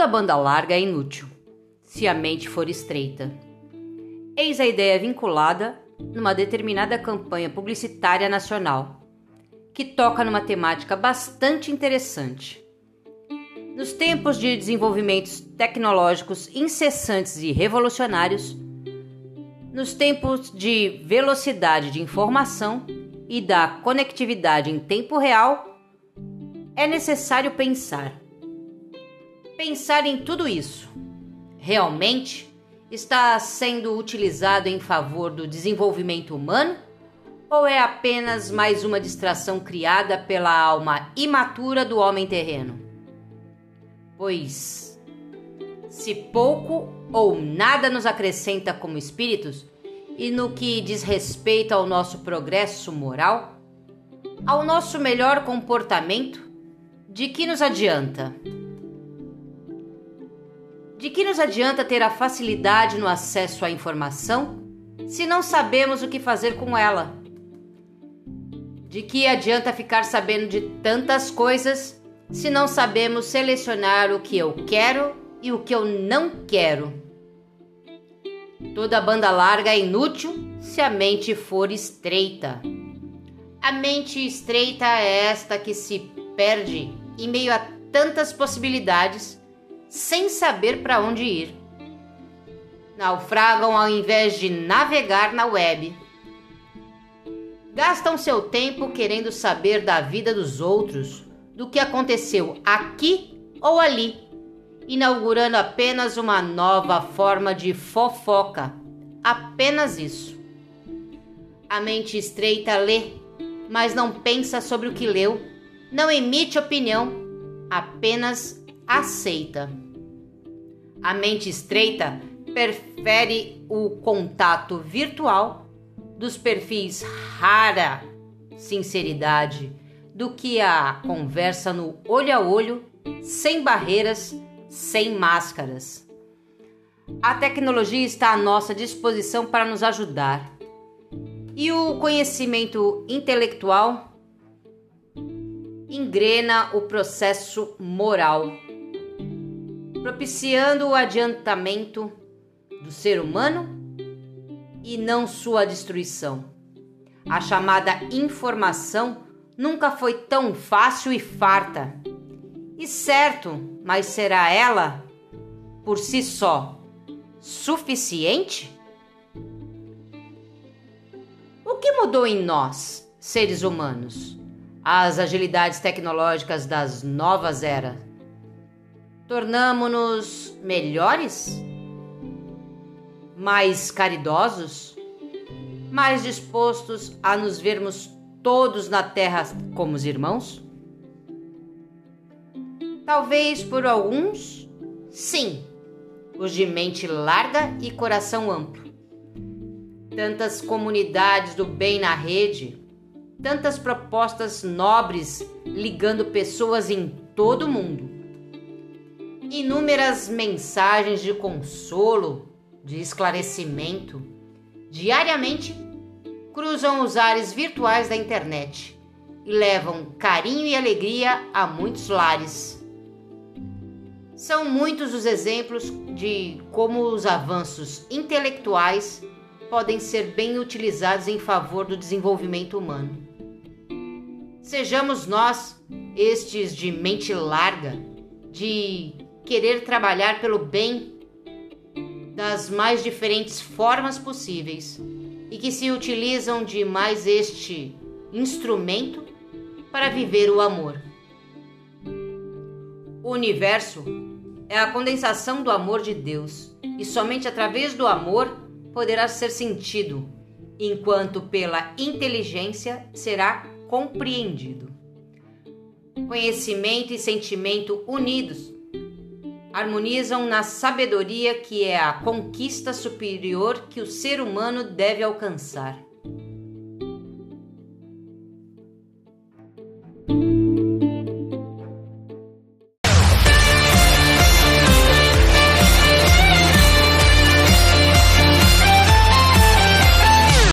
Toda banda larga é inútil, se a mente for estreita. Eis a ideia vinculada numa determinada campanha publicitária nacional, que toca numa temática bastante interessante. Nos tempos de desenvolvimentos tecnológicos incessantes e revolucionários, nos tempos de velocidade de informação e da conectividade em tempo real, é necessário pensar pensar em tudo isso realmente está sendo utilizado em favor do desenvolvimento humano ou é apenas mais uma distração criada pela alma imatura do homem terreno? Pois, se pouco ou nada nos acrescenta como espíritos e no que diz respeito ao nosso progresso moral, ao nosso melhor comportamento, de que nos adianta? De que nos adianta ter a facilidade no acesso à informação se não sabemos o que fazer com ela? De que adianta ficar sabendo de tantas coisas se não sabemos selecionar o que eu quero e o que eu não quero? Toda banda larga é inútil se a mente for estreita. A mente estreita é esta que se perde em meio a tantas possibilidades sem saber para onde ir. Naufragam ao invés de navegar na web. Gastam seu tempo querendo saber da vida dos outros, do que aconteceu aqui ou ali, inaugurando apenas uma nova forma de fofoca. Apenas isso. A mente estreita lê, mas não pensa sobre o que leu, não emite opinião, apenas aceita. A mente estreita prefere o contato virtual dos perfis rara sinceridade do que a conversa no olho a olho, sem barreiras, sem máscaras. A tecnologia está à nossa disposição para nos ajudar. E o conhecimento intelectual engrena o processo moral propiciando o adiantamento do ser humano e não sua destruição. A chamada informação nunca foi tão fácil e farta. E certo, mas será ela, por si só, suficiente? O que mudou em nós, seres humanos? As agilidades tecnológicas das novas eras Tornamo-nos melhores? Mais caridosos? Mais dispostos a nos vermos todos na terra como os irmãos? Talvez por alguns, sim, os de mente larga e coração amplo. Tantas comunidades do bem na rede, tantas propostas nobres ligando pessoas em todo o mundo inúmeras mensagens de consolo, de esclarecimento, diariamente cruzam os ares virtuais da internet e levam carinho e alegria a muitos lares. São muitos os exemplos de como os avanços intelectuais podem ser bem utilizados em favor do desenvolvimento humano. Sejamos nós, estes de mente larga, de querer trabalhar pelo bem das mais diferentes formas possíveis e que se utilizam de mais este instrumento para viver o amor. O universo é a condensação do amor de Deus e somente através do amor poderá ser sentido, enquanto pela inteligência será compreendido. Conhecimento e sentimento unidos harmonizam na sabedoria que é a conquista superior que o ser humano deve alcançar.